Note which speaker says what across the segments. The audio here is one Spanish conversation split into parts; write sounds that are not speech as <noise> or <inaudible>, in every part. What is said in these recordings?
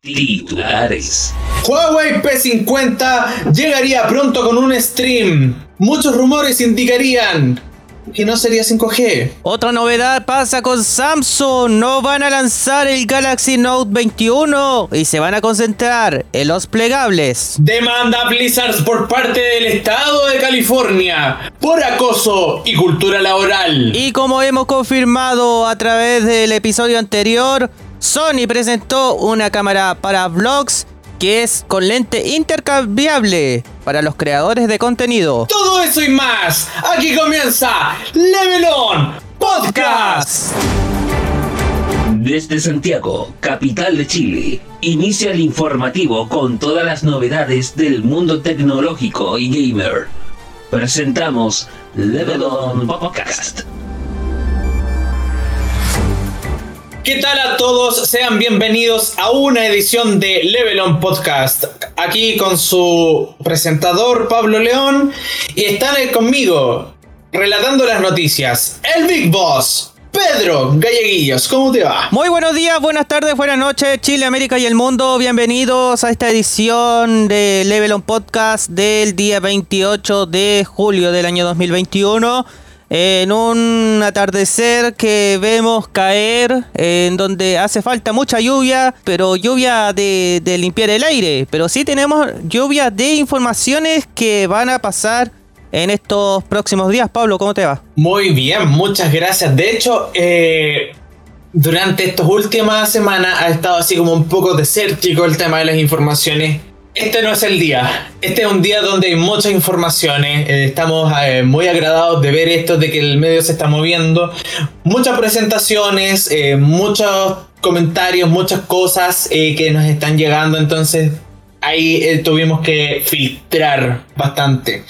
Speaker 1: Titulares.
Speaker 2: Huawei P50 llegaría pronto con un stream. Muchos rumores indicarían que no sería 5G.
Speaker 3: Otra novedad pasa con Samsung. No van a lanzar el Galaxy Note 21 y se van a concentrar en los plegables.
Speaker 2: Demanda Blizzard por parte del estado de California por acoso y cultura laboral.
Speaker 3: Y como hemos confirmado a través del episodio anterior, Sony presentó una cámara para vlogs que es con lente intercambiable para los creadores de contenido.
Speaker 2: Todo eso y más. Aquí comienza Level On Podcast.
Speaker 1: Desde Santiago, capital de Chile, inicia el informativo con todas las novedades del mundo tecnológico y gamer. Presentamos Level On Podcast.
Speaker 2: ¿Qué tal a todos? Sean bienvenidos a una edición de Level On Podcast. Aquí con su presentador Pablo León y están conmigo relatando las noticias. El Big Boss. Pedro Galleguillos, ¿cómo te va?
Speaker 3: Muy buenos días, buenas tardes, buenas noches, Chile, América y el mundo. Bienvenidos a esta edición de Level On Podcast del día 28 de julio del año 2021 en un atardecer que vemos caer, en donde hace falta mucha lluvia, pero lluvia de, limpiar el aire. Pero sí tenemos lluvia de informaciones que van a pasar en estos próximos días. Pablo, ¿cómo te va?
Speaker 2: Muy bien, muchas gracias. De hecho, eh, durante estas últimas semanas ha estado así como un poco desértico el tema de las informaciones este no es el día. Este es un día donde hay muchas informaciones. Eh, estamos eh, muy agradados de ver esto, de que el medio se está moviendo. Muchas presentaciones, eh, muchos comentarios, muchas cosas que nos están llegando. Entonces ahí tuvimos que filtrar bastante.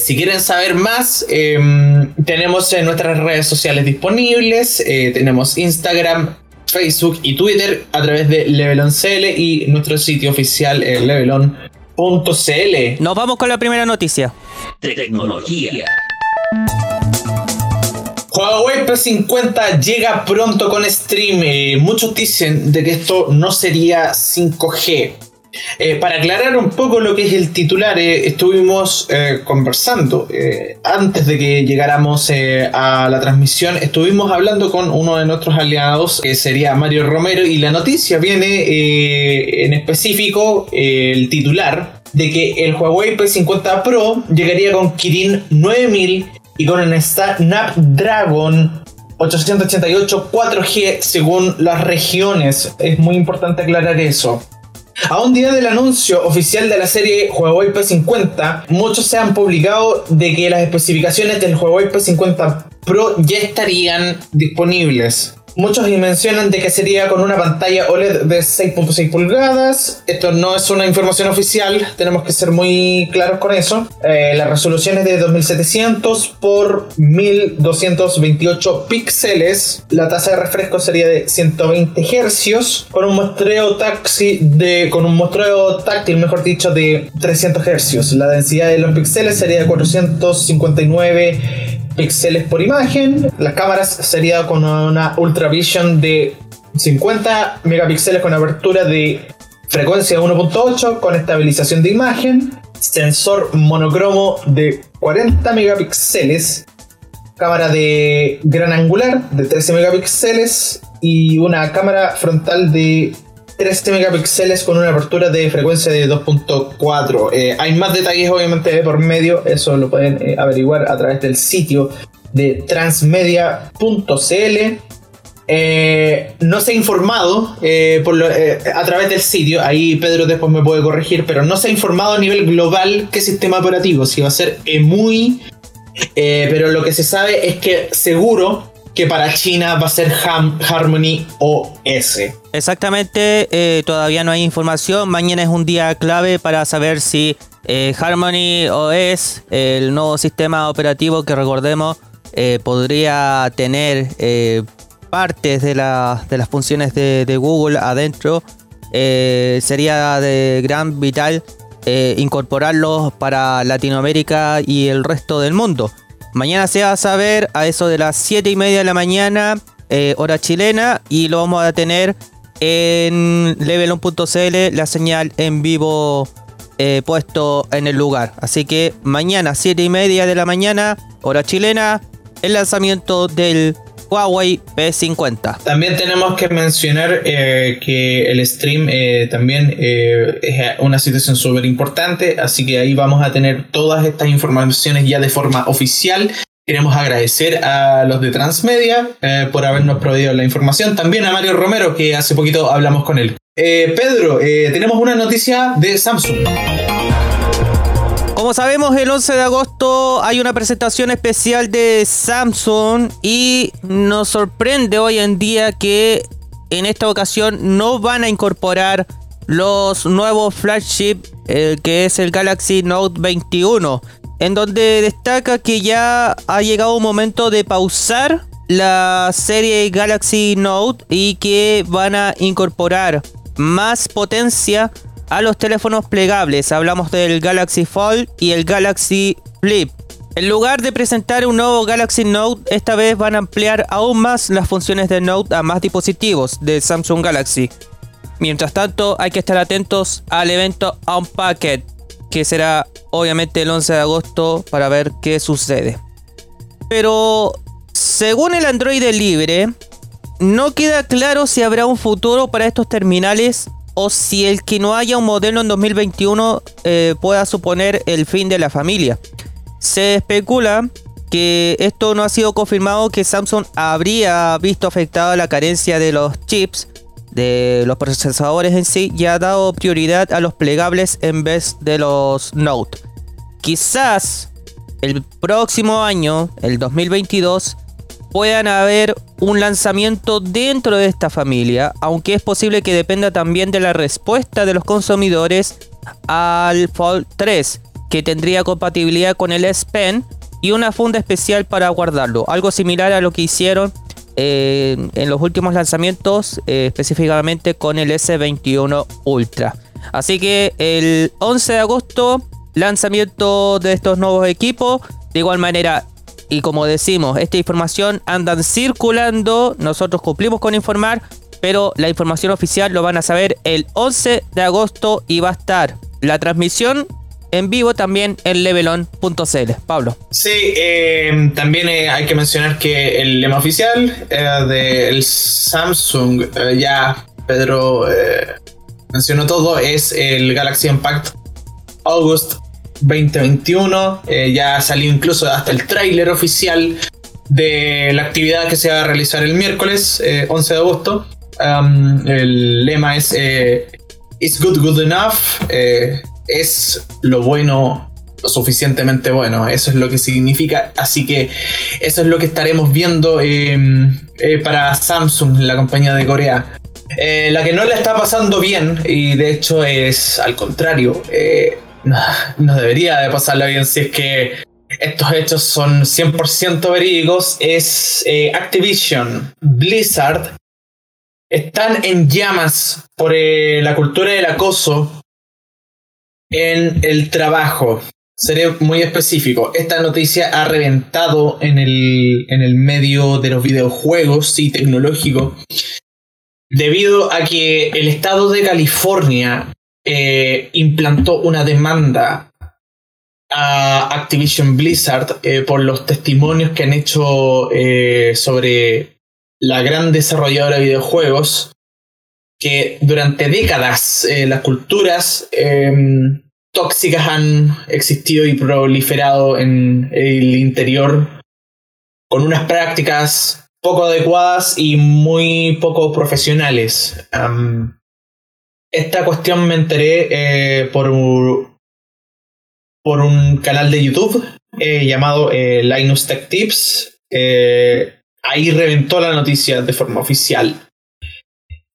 Speaker 2: si quieren saber más, em, tenemos en nuestras redes sociales disponibles. tenemos Instagram, Facebook y Twitter a través de Levelon.cl y nuestro sitio oficial eh, levelon.cl.
Speaker 3: Nos vamos con la primera noticia.
Speaker 1: Tecnología.
Speaker 2: Huawei P50 llega pronto con stream. Eh, muchos dicen de que esto no sería 5G. Eh, para aclarar un poco lo que es el titular, eh, estuvimos eh, conversando antes de que llegáramos a la transmisión, estuvimos hablando con uno de nuestros aliados, que sería Mario Romero, y la noticia viene en específico, el titular, de que el Huawei P50 Pro llegaría con Kirin 9000 y con un Snapdragon 888 4G según las regiones. Es muy importante aclarar eso. A un día del anuncio oficial de la serie Huawei P50, muchos se han publicado de que las especificaciones del Huawei P50 Pro ya estarían disponibles. Muchos mencionan de que sería con una pantalla OLED de 6.6 pulgadas. Esto no es una información oficial, tenemos que ser muy claros con eso. Eh, la resolución es de 2700 por 1228 píxeles. La tasa de refresco sería de 120 Hz con un muestreo taxi de con un muestreo táctil, mejor dicho, de 300 Hz. La densidad de los píxeles sería de 459 píxeles por imagen. Las cámaras sería con una Ultra Vision de 50 megapíxeles con apertura de frecuencia 1.8 con estabilización de imagen. Sensor monocromo de 40 megapíxeles. Cámara de gran angular de 13 megapíxeles y una cámara frontal de 13 megapíxeles con una apertura de frecuencia de 2.4. Eh, hay más detalles obviamente por medio, eso lo pueden eh, averiguar a través del sitio de transmedia.cl. Eh, no se ha informado a través del sitio, ahí Pedro después me puede corregir, pero no se ha informado a nivel global qué sistema operativo, si va a ser muy... pero lo que se sabe es que seguro que para China va a ser Harmony OS.
Speaker 3: Exactamente, eh, todavía no hay información. Mañana es un día clave para saber si eh, Harmony OS, el nuevo sistema operativo que recordemos, eh, podría tener partes de, de, las funciones de, Google adentro. sería de gran vital incorporarlos para Latinoamérica y el resto del mundo. Mañana se va a saber a eso de las 7 y media de la mañana, eh, hora chilena, y lo vamos a tener en levelon.cl la señal en vivo eh, puesto en el lugar. Así que mañana, 7 y media de la mañana, hora chilena, el lanzamiento del Huawei P50.
Speaker 2: También tenemos que mencionar eh, que el stream eh, también es una situación súper importante, así que ahí vamos a tener todas estas informaciones ya de forma oficial Queremos agradecer a los de Transmedia eh, por habernos proveído la información. También a Mario Romero, que hace poquito hablamos con él. Eh, Pedro, eh, tenemos una noticia de Samsung.
Speaker 3: Como sabemos, el 11 de agosto hay una presentación especial de Samsung y nos sorprende hoy en día que en esta ocasión no van a incorporar los nuevos flagship que es el Galaxy Note 21 en donde destaca que ya ha llegado un momento de pausar la serie Galaxy Note y que van a incorporar más potencia a los teléfonos plegables. Hablamos del Galaxy Fold y el Galaxy Flip. En lugar de presentar un nuevo Galaxy Note, esta vez van a ampliar aún más las funciones de Note a más dispositivos de Samsung Galaxy. Mientras tanto, hay que estar atentos al evento Unpacked, que será obviamente el 11 de agosto para ver qué sucede. Pero según el Android libre, no queda claro si habrá un futuro para estos terminales o si el que no haya un modelo en 2021 eh, pueda suponer el fin de la familia. Se especula que esto no ha sido confirmado que Samsung habría visto afectada la carencia de los chips de los procesadores en sí ya ha dado prioridad a los plegables en vez de los Note. Quizás el próximo año, el 2022, puedan haber un lanzamiento dentro de esta familia, aunque es posible que dependa también de la respuesta de los consumidores al Fold 3, que tendría compatibilidad con el S Pen y una funda especial para guardarlo, algo similar a lo que hicieron en los últimos lanzamientos, eh, específicamente con el S21 Ultra. Así que el 11 de agosto, lanzamiento de estos nuevos equipos. De igual manera, y como decimos, esta información andan circulando. Nosotros cumplimos con informar, pero la información oficial lo van a saber el 11 de agosto y va a estar la transmisión en vivo también en levelon.cl. Pablo.
Speaker 2: Sí, eh, también eh, hay que mencionar que el lema oficial eh, del Samsung, ya Pedro mencionó todo, es el Galaxy Impact August 2021. ya salió incluso hasta el tráiler oficial de la actividad que se va a realizar el miércoles 11 de agosto. el lema es It's Good Good Enough es lo bueno lo suficientemente bueno. Eso es lo que significa. Así que eso es lo que estaremos viendo em, eh, para Samsung, la compañía de Corea. Eh, la que no le está pasando bien, y de hecho es al contrario, eh, <laughs> no, debería de pasarla bien si es que estos hechos son 100% verídicos, es Activision, Blizzard, están en llamas por la cultura del acoso en el trabajo. Seré muy específico. Esta noticia ha reventado en el, en el medio de los videojuegos y tecnológico debido a que el estado de California eh, implantó una demanda a Activision Blizzard eh, por los testimonios que han hecho eh, sobre la gran desarrolladora de videojuegos que durante décadas eh, las culturas em, tóxicas han existido y proliferado en el interior con unas prácticas poco adecuadas y muy poco profesionales. esta cuestión me enteré eh, por, por un canal de YouTube eh, llamado Linus Tech Tips. ahí reventó la noticia de forma oficial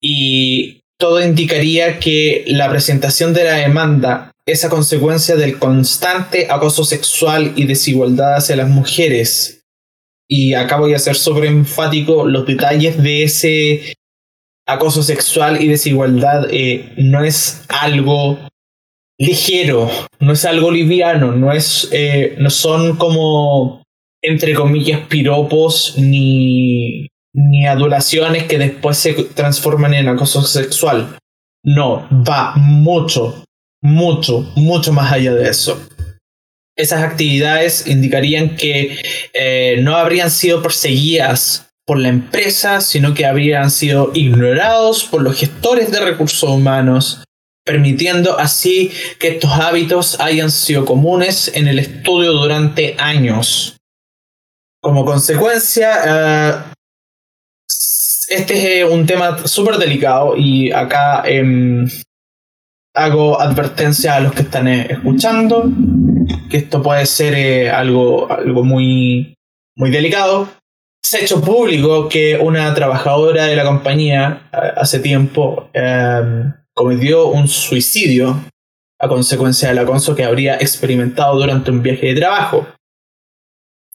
Speaker 2: y todo indicaría que la presentación de la demanda es a consecuencia del constante acoso sexual y desigualdad hacia las mujeres. Y acá voy a ser sobre enfático, los detalles de ese acoso sexual y desigualdad eh, no es algo ligero, no es algo liviano, no, es, eh, no son como, entre comillas, piropos ni ni adulaciones que después se transforman en acoso sexual. No, va mucho, mucho, mucho más allá de eso. Esas actividades indicarían que eh, no habrían sido perseguidas por la empresa, sino que habrían sido ignorados por los gestores de recursos humanos, permitiendo así que estos hábitos hayan sido comunes en el estudio durante años. Como consecuencia, eh, este es un tema súper delicado y acá em, hago advertencia a los que están eh, escuchando que esto puede ser eh, algo, algo muy, muy delicado. Se ha hecho público que una trabajadora de la compañía hace tiempo em, cometió un suicidio a consecuencia del acoso que habría experimentado durante un viaje de trabajo.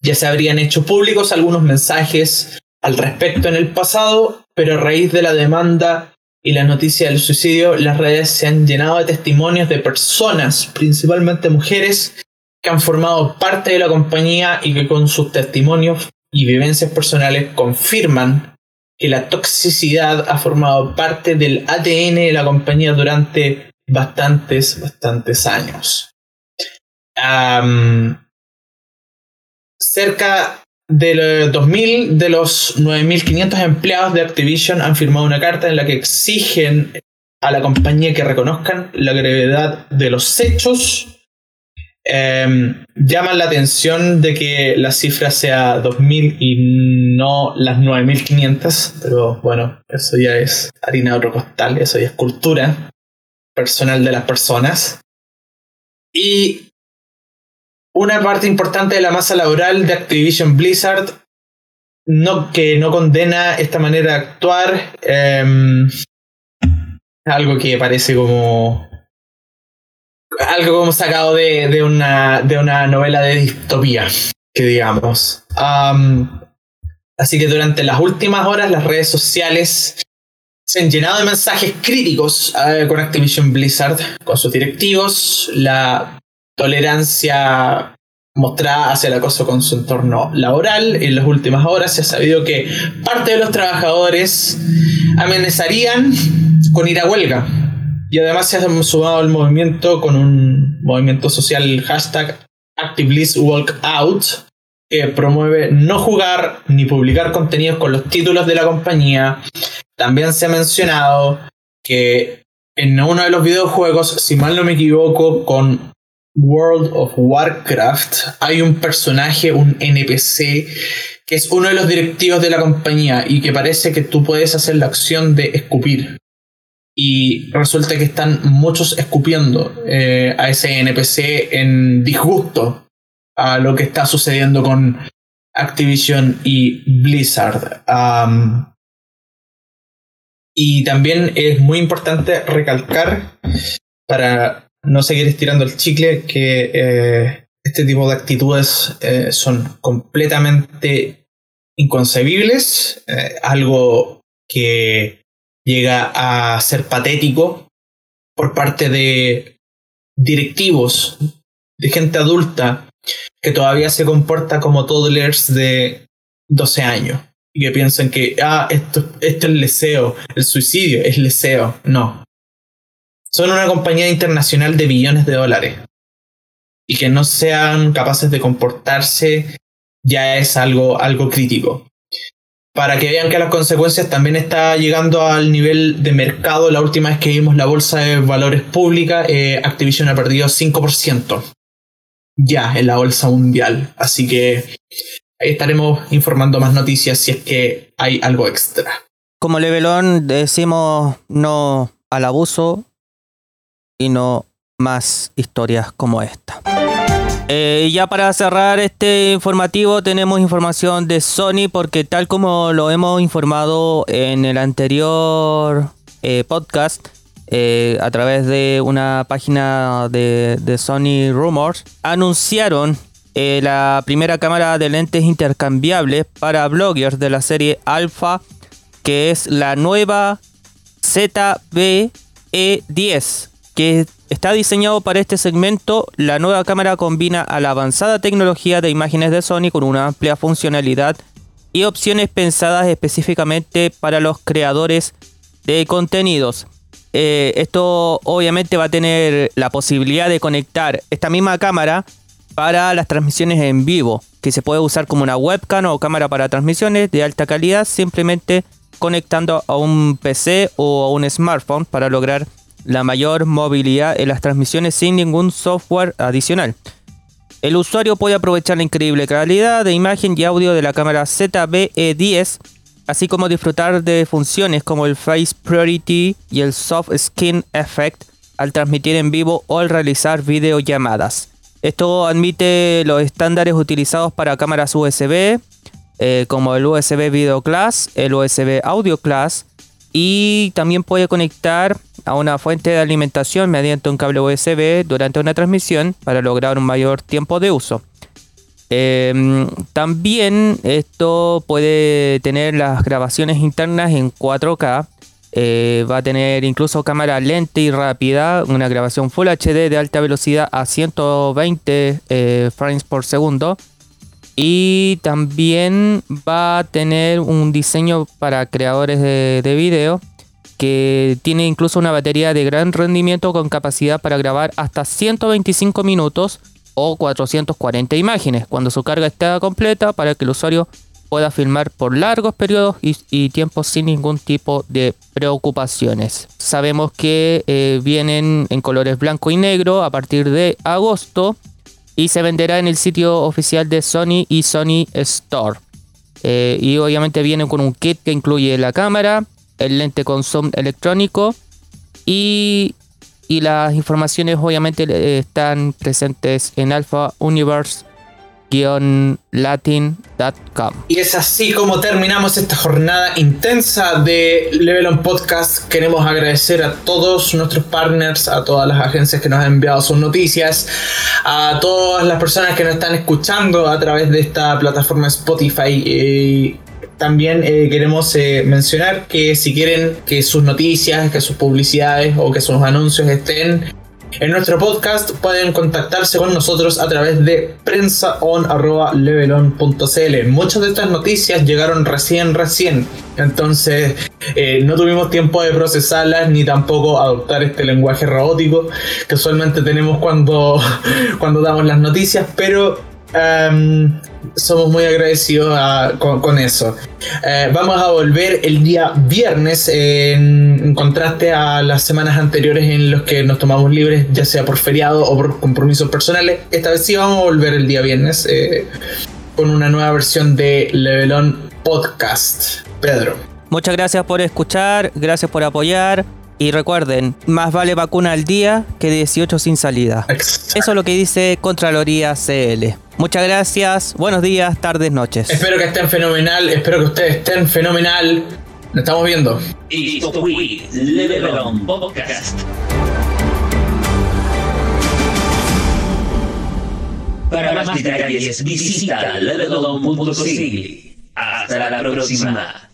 Speaker 2: Ya se habrían hecho públicos algunos mensajes al respecto en el pasado, pero a raíz de la demanda y la noticia del suicidio, las redes se han llenado de testimonios de personas, principalmente mujeres, que han formado parte de la compañía y que con sus testimonios y vivencias personales confirman que la toxicidad ha formado parte del ADN de la compañía durante bastantes, bastantes años. cerca del 2000 de los 9.500 empleados de Activision han firmado una carta en la que exigen a la compañía que reconozcan la gravedad de los hechos. Em, llaman la atención de que la cifra sea 2.000 y no las 9.500, pero bueno, eso ya es harina de otro costal, eso ya es cultura personal de las personas. Y una parte importante de la masa laboral de Activision Blizzard no, que no condena esta manera de actuar. Em, algo que parece como. Algo como sacado de, una, de una novela de distopía, que digamos. así que durante las últimas horas las redes sociales se han llenado de mensajes críticos eh, con Activision Blizzard, con sus directivos. La tolerancia mostrada hacia el acoso con su entorno laboral. En las últimas horas se ha sabido que parte de los trabajadores amenazarían con ir a huelga. Y además se ha sumado al movimiento con un movimiento social hashtag Out que promueve no jugar ni publicar contenidos con los títulos de la compañía. También se ha mencionado que en uno de los videojuegos, si mal no me equivoco, con World of Warcraft hay un personaje, un NPC, que es uno de los directivos de la compañía y que parece que tú puedes hacer la acción de escupir. Y resulta que están muchos escupiendo eh, a ese NPC en disgusto a lo que está sucediendo con Activision y Blizzard. y también es muy importante recalcar para no seguir estirando el chicle, que eh, este tipo de actitudes eh, son completamente inconcebibles, eh, algo que llega a ser patético por parte de directivos, de gente adulta que todavía se comporta como toddlers de 12 años y que piensan que ah, esto, esto es leseo, el suicidio es leseo. No, son una compañía internacional de billones de dólares. Y que no sean capaces de comportarse ya es algo, algo crítico. Para que vean que las consecuencias también está llegando al nivel de mercado. La última vez que vimos la bolsa de valores pública, eh, Activision ha perdido 5% ya en la bolsa mundial. Así que ahí estaremos informando más noticias si es que hay algo extra.
Speaker 3: Como Levelón decimos no al abuso, y no más historias como esta. Eh, ya para cerrar este informativo tenemos información de Sony porque tal como lo hemos informado en el anterior eh, podcast eh, a través de una página de, de Sony Rumors, anunciaron la primera cámara de lentes intercambiables para bloggers de la serie Alpha que es la nueva ZB-E10 que está diseñado para este segmento, la nueva cámara combina a la avanzada tecnología de imágenes de Sony con una amplia funcionalidad y opciones pensadas específicamente para los creadores de contenidos. Eh, esto obviamente va a tener la posibilidad de conectar esta misma cámara para las transmisiones en vivo, que se puede usar como una webcam o cámara para transmisiones de alta calidad, simplemente conectando a un PC o a un smartphone para lograr la mayor movilidad en las transmisiones sin ningún software adicional. El usuario puede aprovechar la increíble calidad de imagen y audio de la cámara ZBE10, así como disfrutar de funciones como el Face Priority y el Soft Skin Effect al transmitir en vivo o al realizar videollamadas. Esto admite los estándares utilizados para cámaras USB, eh, como el USB Video Class, el USB Audio Class, y también puede conectar a una fuente de alimentación mediante un cable USB durante una transmisión para lograr un mayor tiempo de uso. Em, también esto puede tener las grabaciones internas en 4K. Eh, va a tener incluso cámara lenta y rápida, una grabación Full HD de alta velocidad a 120 eh, frames por segundo. Y también va a tener un diseño para creadores de, de video que tiene incluso una batería de gran rendimiento con capacidad para grabar hasta 125 minutos o 440 imágenes cuando su carga esté completa para que el usuario pueda filmar por largos periodos y, tiempos sin ningún tipo de preocupaciones. Sabemos que eh, vienen en colores blanco y negro a partir de agosto y se venderá en el sitio oficial de Sony y Sony Store. Eh, y obviamente viene con un kit que incluye la cámara, el lente con zoom electrónico y, y las informaciones obviamente eh, están presentes en Alpha Universe latin.com.
Speaker 2: Y es así como terminamos esta jornada intensa de Level On Podcast. Queremos agradecer a todos nuestros partners, a todas las agencias que nos han enviado sus noticias, a todas las personas que nos están escuchando a través de esta plataforma Spotify. Eh, también eh, queremos eh, mencionar que si quieren que sus noticias, que sus publicidades o que sus anuncios estén en nuestro podcast, pueden contactarse con nosotros a través de prensaon.levelon.cl. Muchas de estas noticias llegaron recién, recién. Entonces eh, no tuvimos tiempo de procesarlas ni tampoco adoptar este lenguaje robótico que usualmente tenemos cuando, <laughs> cuando damos las noticias, pero Em, somos muy agradecidos con, eso. Eh, vamos a volver el día viernes en, contraste a las semanas anteriores en los que nos tomamos libres, ya sea por feriado o por compromisos personales. Esta vez sí vamos a volver el día viernes eh, con una nueva versión de Levelon Podcast. Pedro.
Speaker 3: Muchas gracias por escuchar, gracias por apoyar. Y recuerden, más vale vacuna al día que 18 sin salida. Eso es lo que dice Contraloría CL. Muchas gracias, buenos días, tardes, noches.
Speaker 2: Espero que estén fenomenal, espero que ustedes estén fenomenal. Nos estamos viendo.
Speaker 1: Y Podcast. Para más detalles visita levelon.cl. Hasta la próxima.